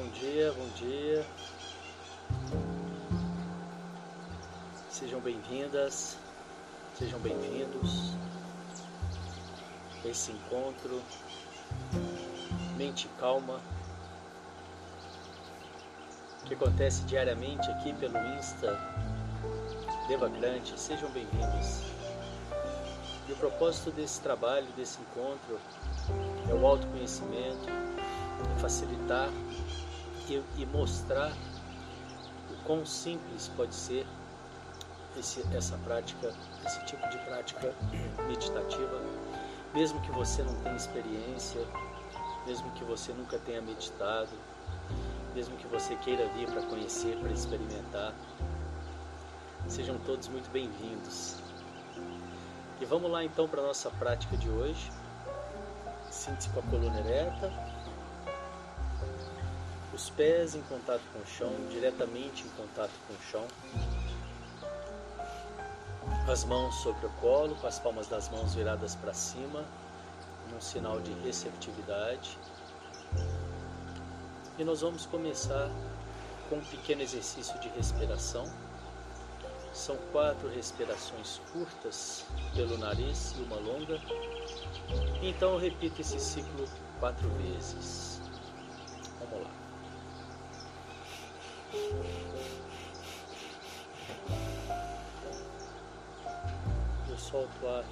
bom dia, bom dia. Sejam bem-vindas, sejam bem-vindos a esse encontro. Mente calma, que acontece diariamente aqui pelo Insta Devacrante. Sejam bem-vindos. E o propósito desse trabalho, desse encontro, é o autoconhecimento, é facilitar e, e mostrar o quão simples pode ser esse, essa prática, esse tipo de prática meditativa, mesmo que você não tenha experiência, mesmo que você nunca tenha meditado, mesmo que você queira vir para conhecer, para experimentar. Sejam todos muito bem-vindos. E vamos lá então para a nossa prática de hoje. Sinta-se com a coluna ereta, os pés em contato com o chão, diretamente em contato com o chão. As mãos sobre o colo, com as palmas das mãos viradas para cima, num sinal de receptividade. E nós vamos começar com um pequeno exercício de respiração. São quatro respirações curtas pelo nariz e uma longa. Então eu repito esse ciclo quatro vezes. Eu solto o ar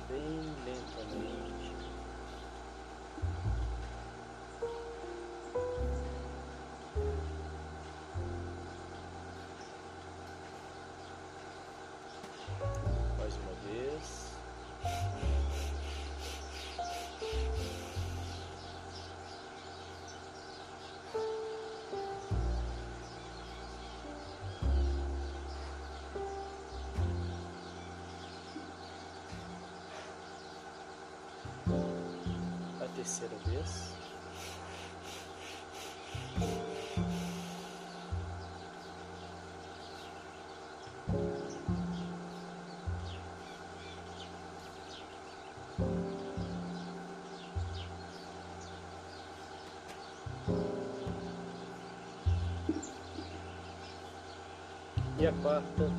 terceira vez. E a quarta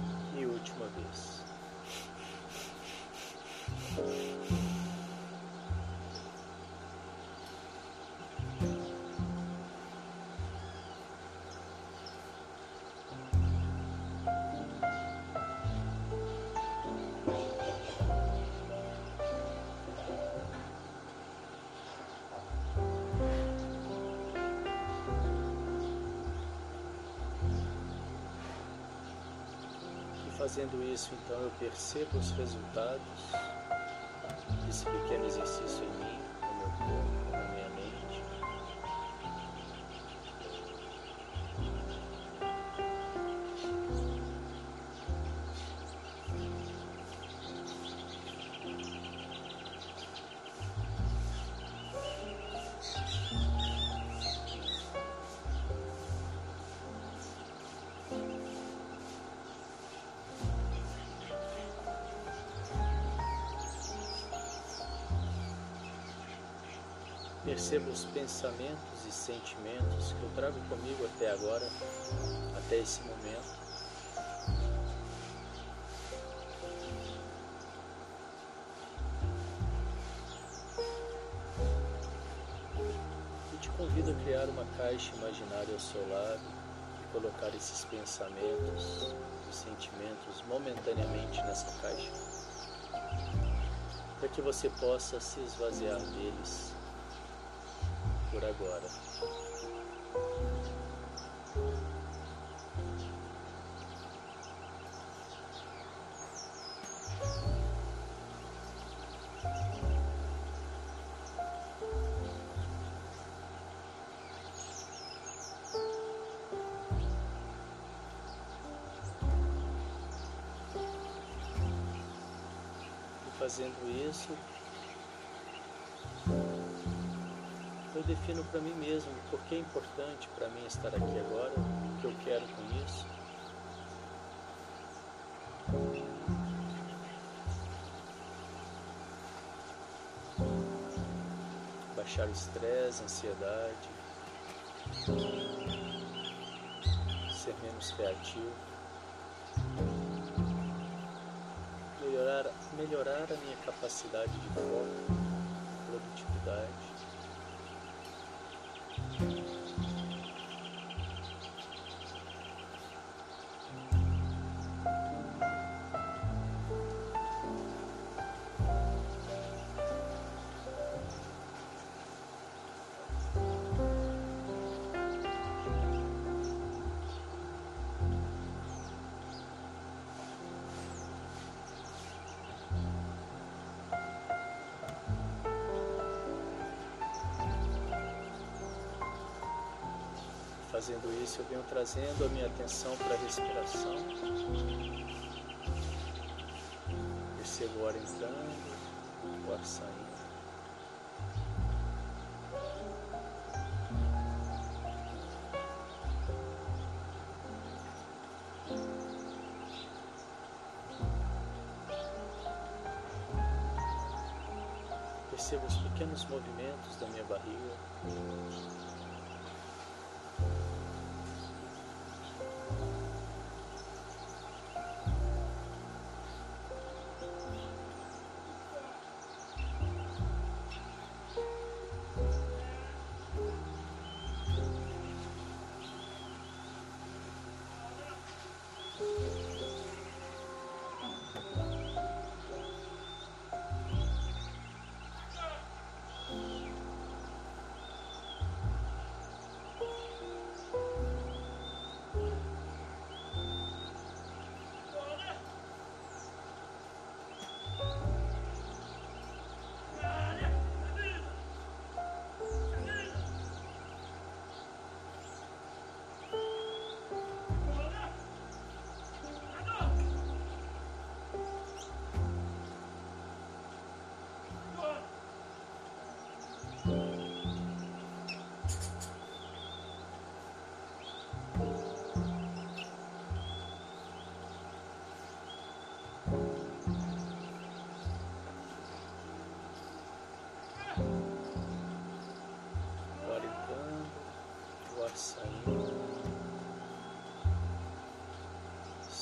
fazendo isso, então, eu percebo os resultados desse pequeno exercício em mim, Percebo os pensamentos e sentimentos que eu trago comigo até agora, até esse momento. Te convido a criar uma caixa imaginária ao seu lado e colocar esses pensamentos e sentimentos momentaneamente nessa caixa, para que você possa se esvaziar deles por agora. Fazendo isso, eu defino para mim mesmo por que é importante para mim estar aqui agora, o que eu quero com isso. Baixar o estresse, ansiedade. ser menos reativo, melhorar, melhorar a minha capacidade de foco, Fazendo isso, eu venho trazendo a minha atenção para a respiração. Percebo o ar entrando, o ar saindo. Percebo os pequenos movimentos da minha barriga.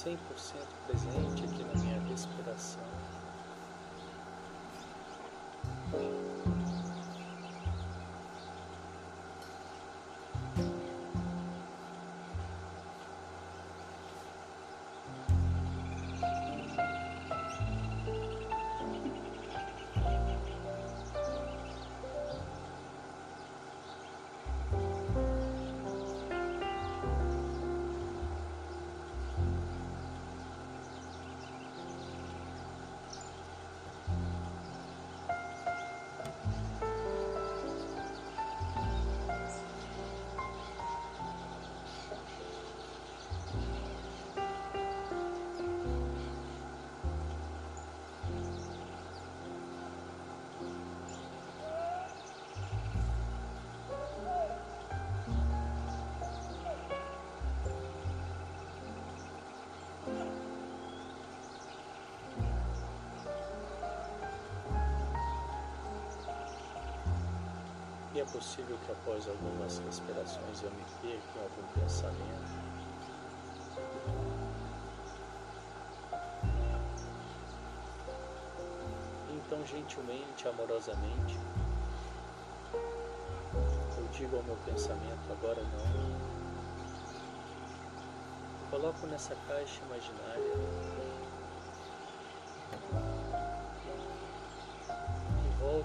100% presente aqui na minha respiração. E é possível que após algumas respirações eu me perca em algum pensamento. Então, gentilmente, amorosamente, eu digo ao meu pensamento: agora não. Coloco nessa caixa imaginária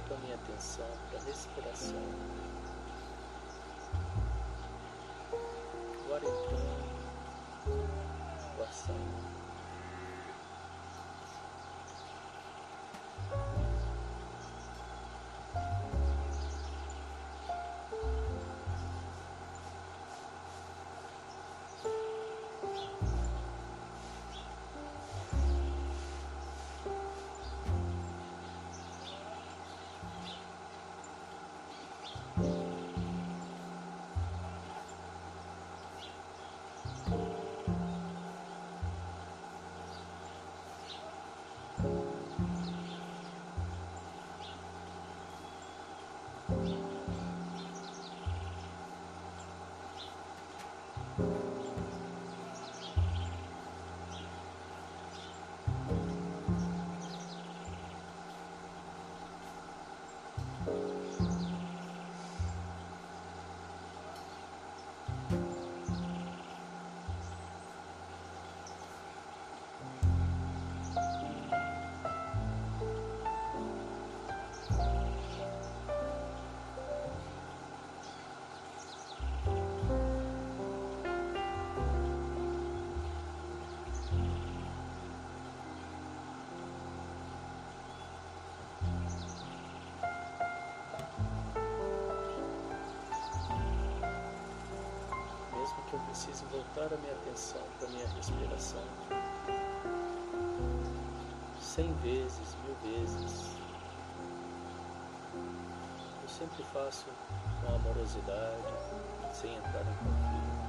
volto a minha atenção para a respiração. Que eu preciso voltar a minha atenção para a minha respiração. Cem vezes, mil vezes. Eu sempre faço com amorosidade, sem entrar em conflito.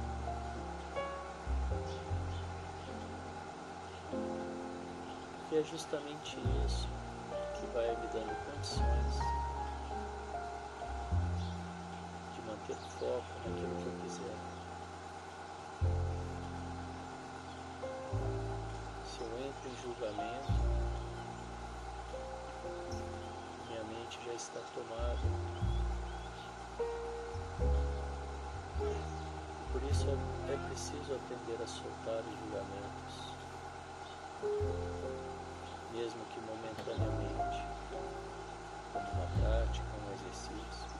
E é justamente isso que vai me dando condições de manter foco naquilo que eu quiser. Em julgamento, minha mente já está tomada. Por isso é preciso aprender a soltar os julgamentos, mesmo que momentaneamente, como uma prática, um exercício.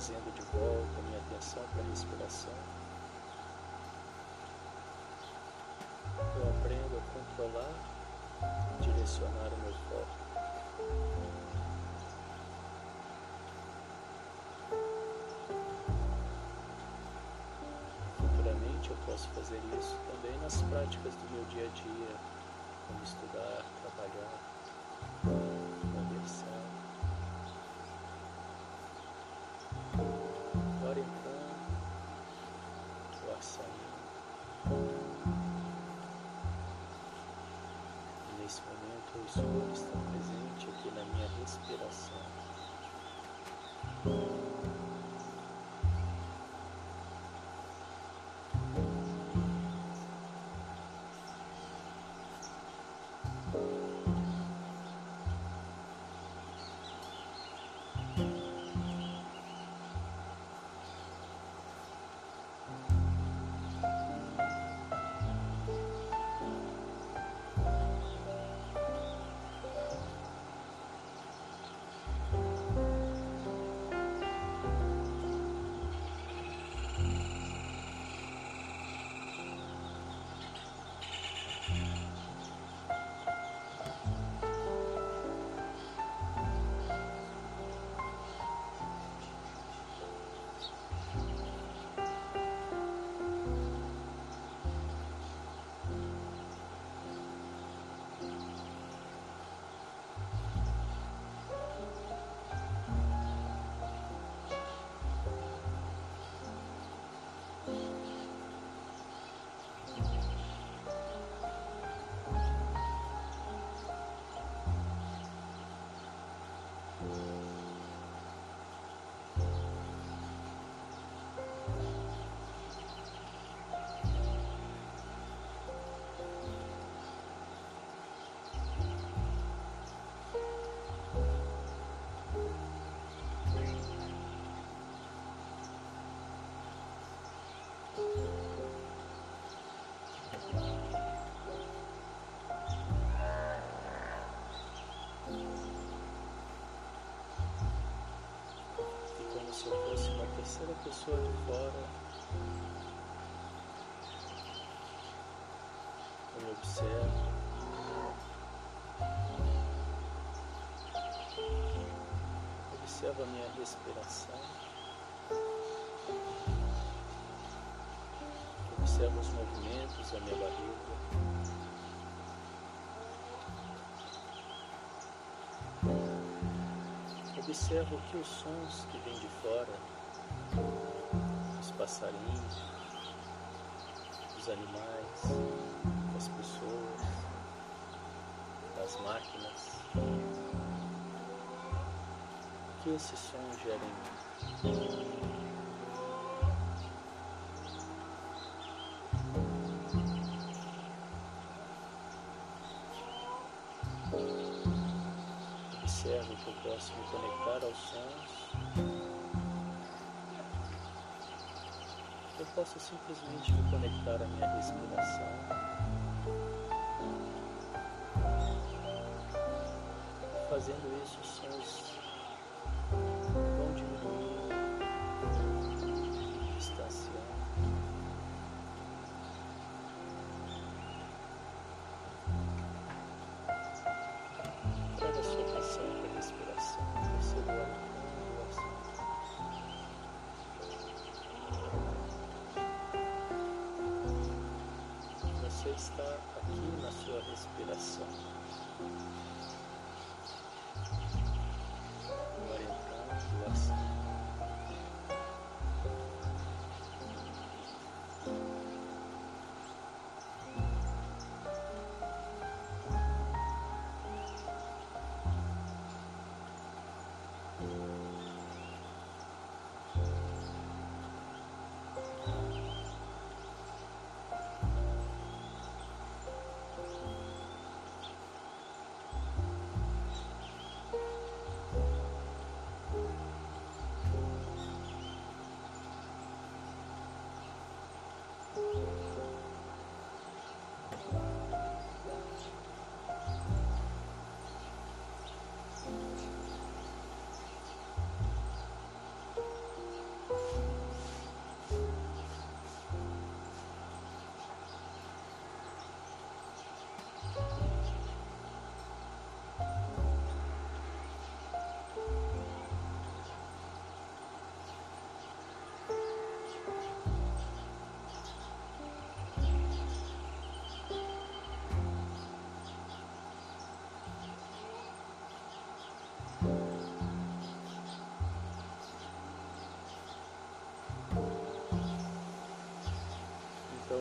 trazendo de volta atenção para a respiração. Eu aprendo a controlar, direcionar o meu foco. Futuramente eu posso fazer isso também nas práticas do meu dia a dia, como estudar, trabalhar. O suor está presente aqui na minha respiração. Se eu fosse uma terceira pessoa de fora, eu me observo. Observo a minha respiração. Observo os movimentos da minha barriga. Observo que os sons que vêm de fora, os passarinhos, os animais, as pessoas, as máquinas, que esses sons gerem conectar aos sons. Eu posso simplesmente me conectar à minha respiração. Fazendo isso, os sons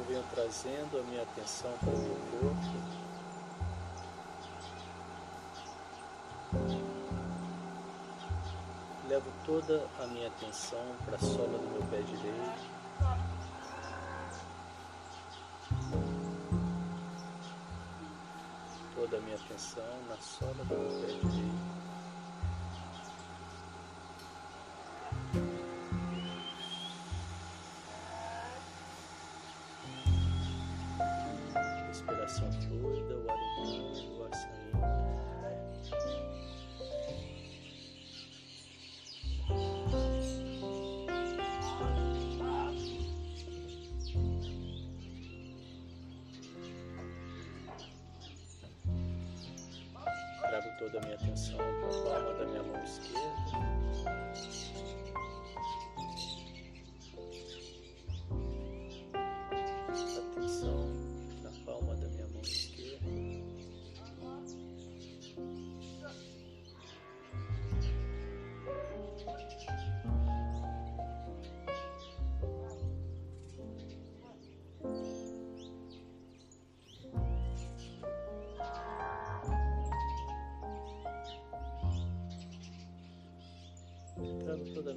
venho trazendo a minha atenção para o meu corpo. Levo toda a minha atenção para a sola do meu pé direito. Toda a minha atenção na sola do meu pé direito.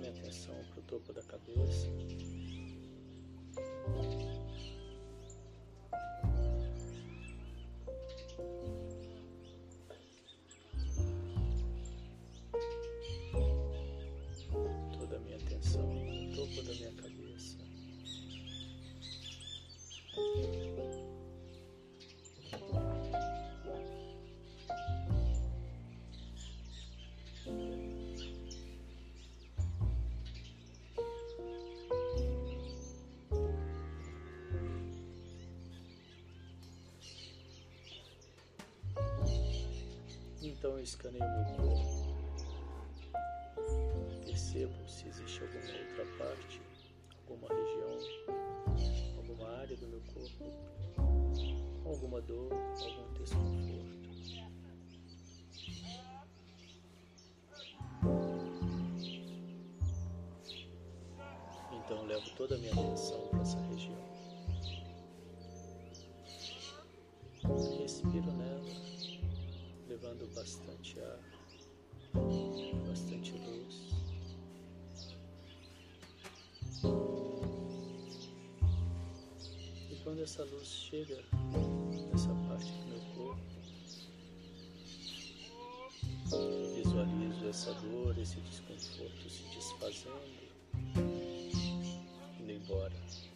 Minha atenção para o topo da cabeça. Então eu escaneio meu corpo. Percebo se existe alguma outra parte, alguma região, alguma área do meu corpo, alguma dor, algum desconforto. Então levo toda a minha atenção para essa região. Respiro nela, levando bastante ar, bastante luz. E quando essa luz chega nessa parte do meu corpo, eu visualizo essa dor, esse desconforto se desfazendo, indo embora.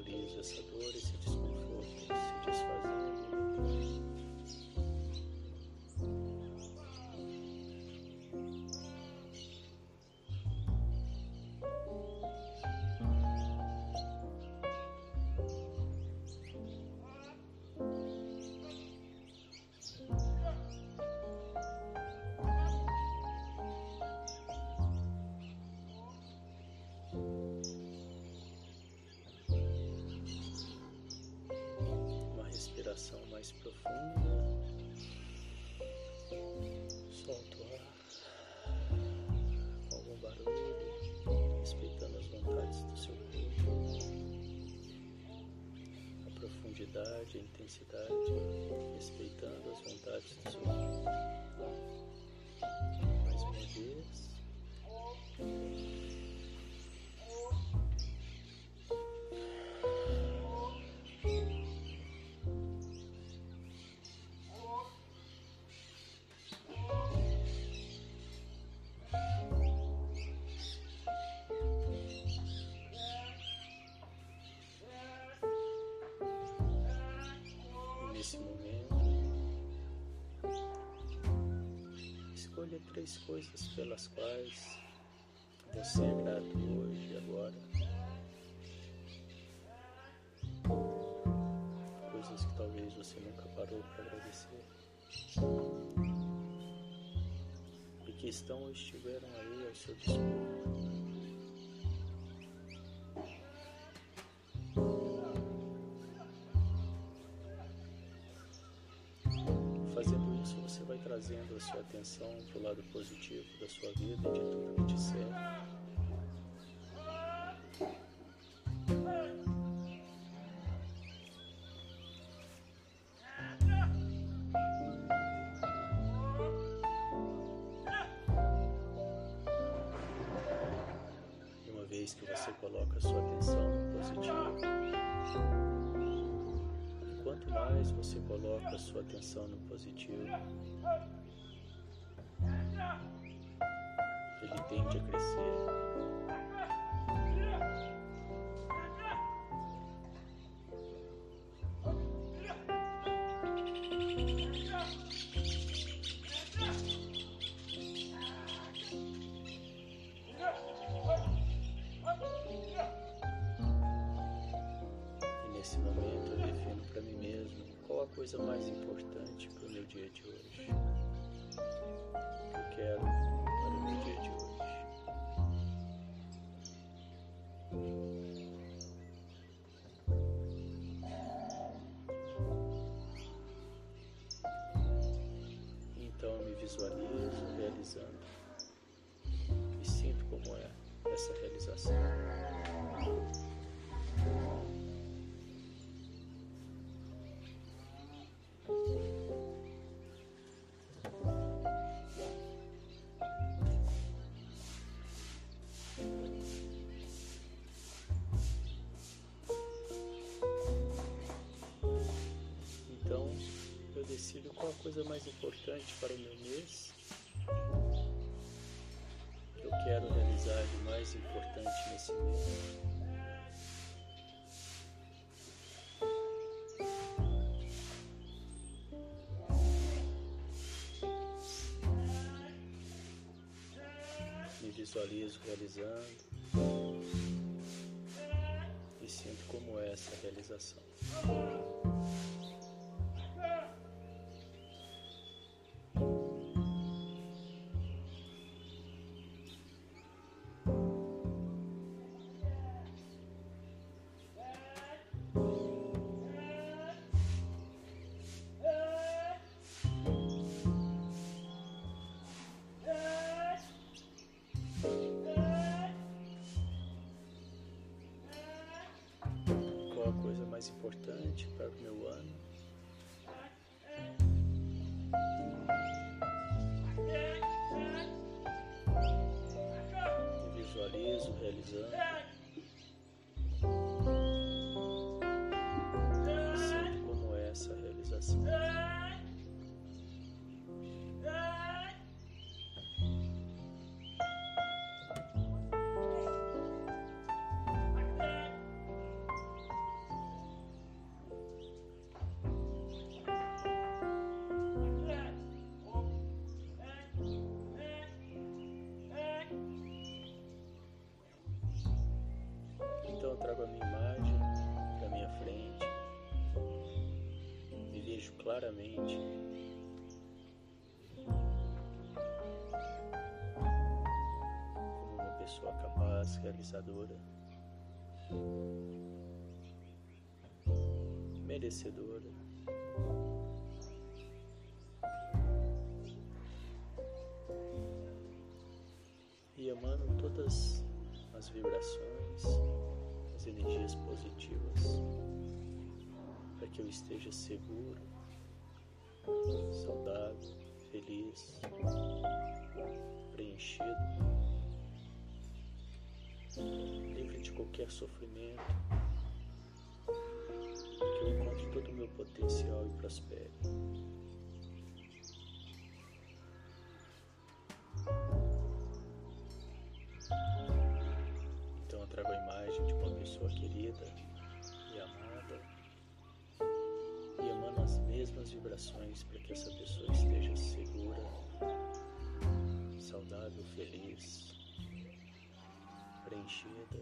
Visualizo essa dor, esse mais profunda. Solta o ar algum barulho, respeitando as vontades do seu corpo, a profundidade, a intensidade, respeitando as vontades do seu corpo. Mais uma vez. Escolha três coisas pelas quais você é grato hoje e agora. Coisas que talvez você nunca parou para agradecer. E que estão ou estiveram aí ao seu dispor. Atenção para o lado positivo da sua vida e de tudo que te serve. que você coloca sua atenção no positivo, quanto mais você coloca sua atenção no positivo, tende a crescer. E nesse momento eu defino para mim mesmo qual a coisa mais importante para o meu dia de hoje que eu quero para o meu dia de hoje. Thank you. Decido qual a coisa mais importante para o meu mês eu quero realizar de mais importante nesse mês. Me visualizo realizando e sinto como é essa realização. Mais importante para o meu ano. Visualizo realizando. Então eu trago a minha imagem para minha frente, me vejo claramente. Como uma pessoa capaz, realizadora, merecedora. E emano todas as vibrações, as energias positivas, para que eu esteja seguro, saudável, feliz, preenchido, livre de qualquer sofrimento, que eu encontre todo o meu potencial e prospere. Pessoa querida e amada e emano as mesmas vibrações para que essa pessoa esteja segura, saudável, feliz, preenchida,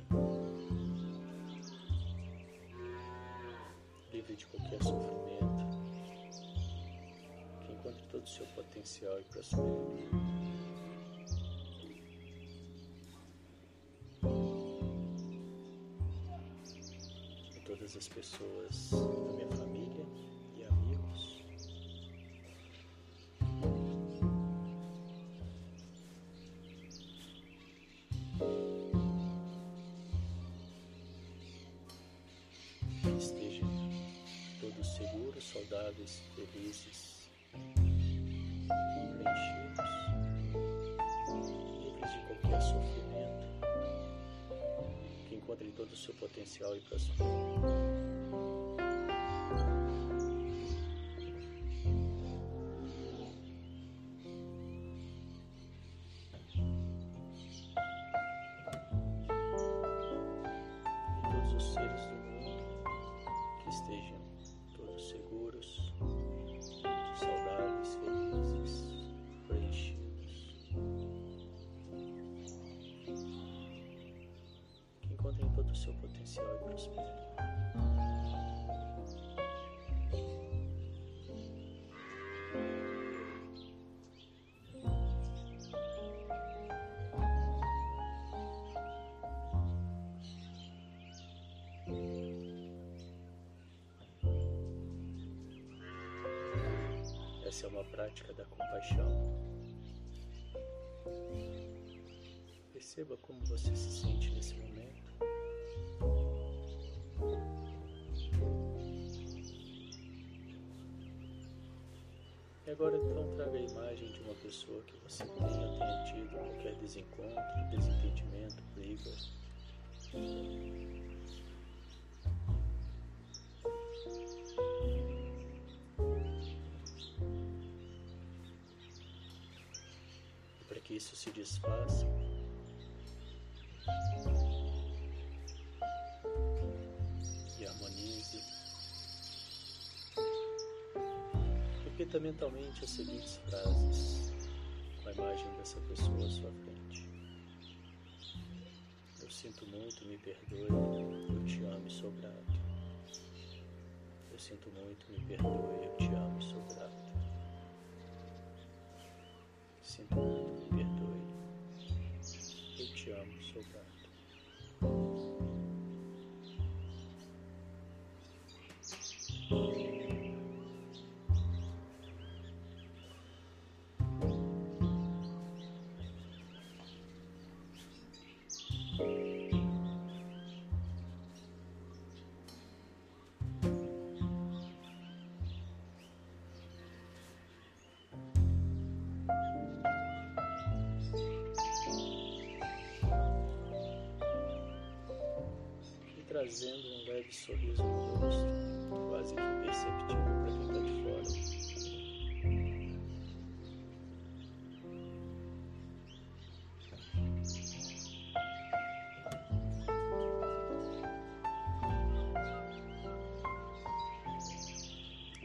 livre de qualquer sofrimento, que encontre todo o seu potencial e prospere. As pessoas da minha família e amigos. Que estejam todos seguros, saudáveis, felizes, preenchidos, que encontrem todo o seu potencial e prosperidade. Essa é uma prática da compaixão. Perceba como você se sente nesse momento. E agora então traga a imagem de uma pessoa que você tenha, tenha tido qualquer desencontro, desentendimento, briga. Desfaça, e harmonize. Repita mentalmente as seguintes frases com a imagem dessa pessoa à sua frente. Eu sinto muito, me perdoe, eu te amo e sou grato. Eu sinto muito, me perdoe, eu te amo e sou grato. Sinto muito, te trazendo um leve sorriso no rosto, quase que imperceptível para quem está de fora.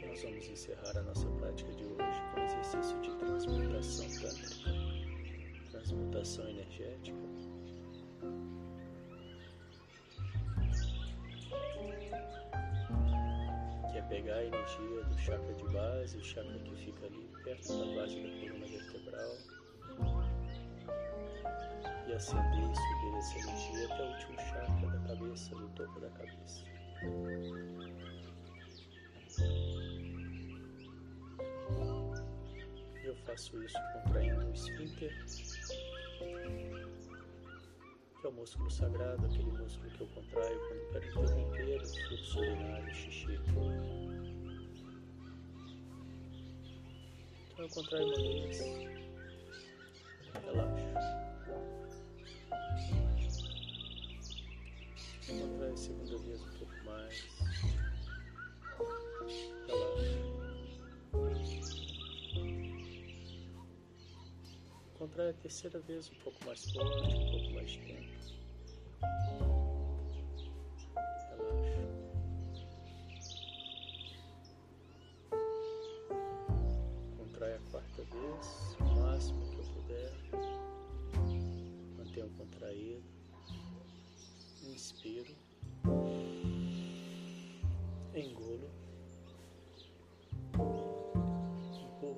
Nós vamos encerrar a nossa prática de hoje com o exercício de transmutação tântrica, transmutação energética. Pegar a energia do chakra de base, o chakra que fica ali perto da base da coluna vertebral, e acender e subir essa energia até o último chakra da cabeça, no topo da cabeça. Eu faço isso contraindo o esfíncter que é o músculo sagrado, aquele músculo que eu contraio quando interromper o fluxo urinário, xixi. Então eu contraio uma vez, relaxo. Contraio a segunda vez um pouco mais, Contrai a terceira vez um pouco mais forte, um pouco mais de tempo. Contrai a quarta vez, o máximo que eu puder. Mantenha contraído. Inspiro. Engulo.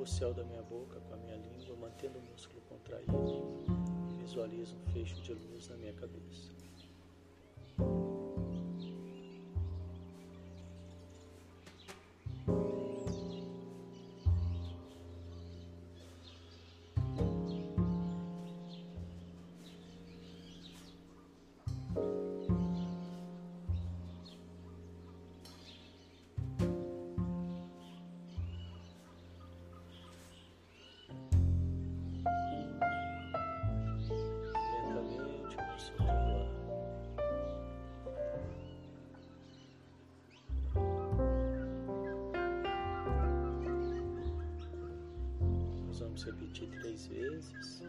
O céu da minha boca com a minha língua, mantendo o músculo contraído. Visualizo um fecho de luz na minha cabeça. Repetir três vezes.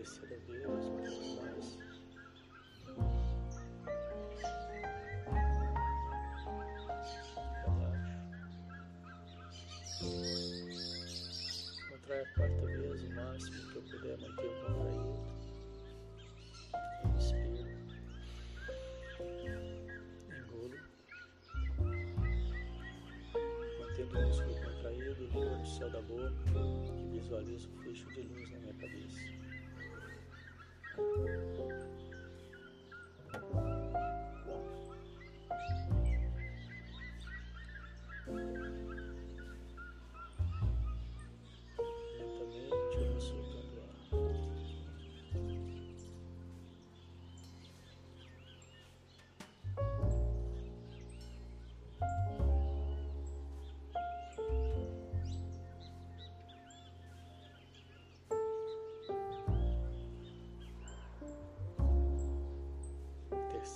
Contrai a vez, um pouco mais. Relaxa. A quarta vez, o máximo que eu puder manter o contraído. O músculo contraído, língua no céu da boca e visualizo um fecho de luz na minha cabeça.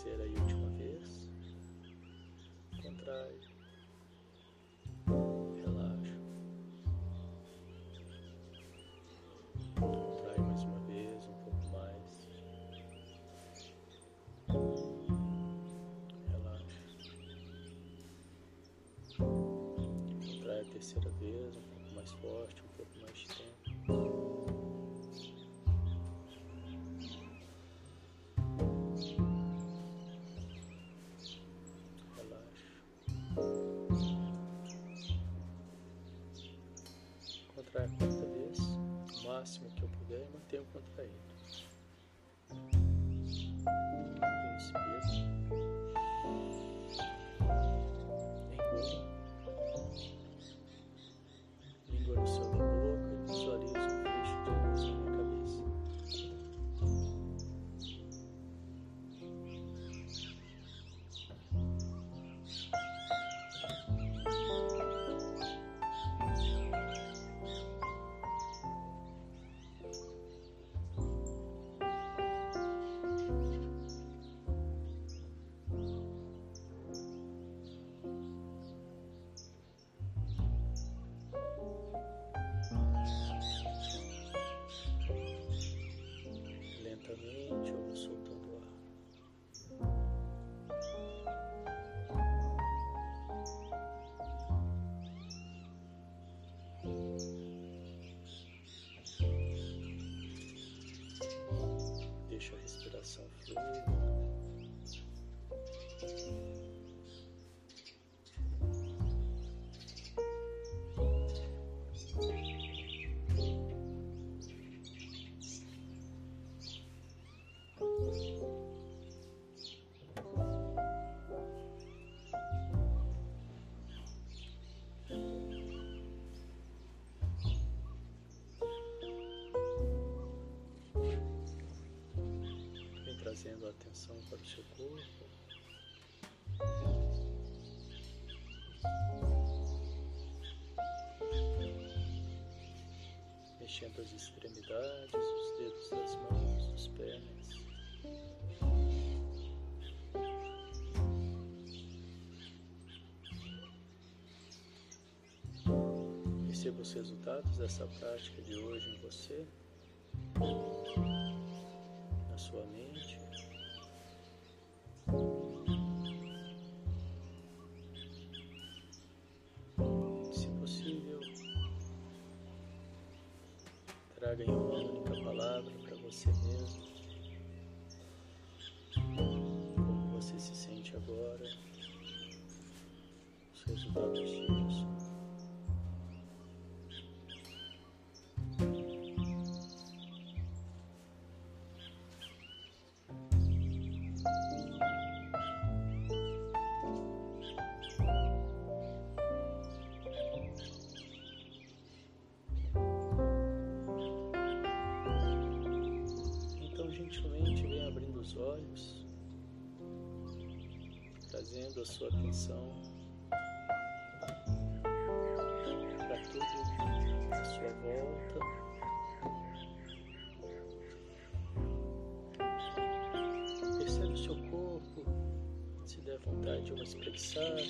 Terceira e última vez. Contrai. Relaxa. Contrai mais uma vez, um pouco mais. Relaxa. Contrai a terceira vez, um pouco mais forte, um pouco mais de e mantenho contraído. Respiração flui. Trazendo atenção para o seu corpo. Mexendo as extremidades, os dedos das mãos, dos pés. Perceba os resultados dessa prática de hoje em você, traga em uma única palavra para você mesmo. Como você se sente agora, os resultados. Trazendo a sua atenção para tudo à sua volta. Percebe o seu corpo, se der vontade de uma espreguiçada.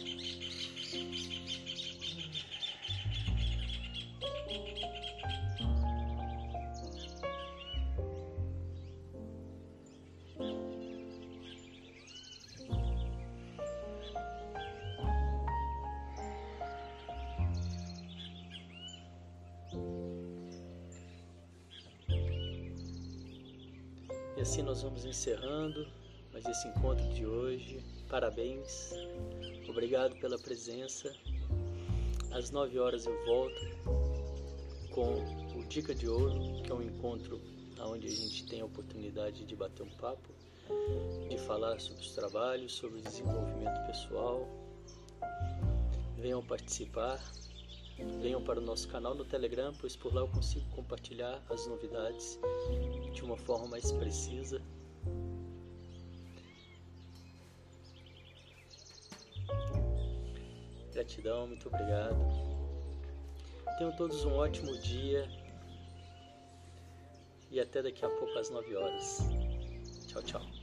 Assim nós vamos encerrando mais esse encontro de hoje. Parabéns, obrigado pela presença. Às 9 horas eu volto com o Dica de Ouro, que é um encontro onde a gente tem a oportunidade de bater um papo, de falar sobre os trabalhos, sobre o desenvolvimento pessoal. Venham participar, venham para o nosso canal no Telegram, pois por lá eu consigo compartilhar as novidades de uma forma mais precisa. Gratidão, muito obrigado. Tenham todos um ótimo dia e até daqui a pouco às 9 horas. Tchau, tchau.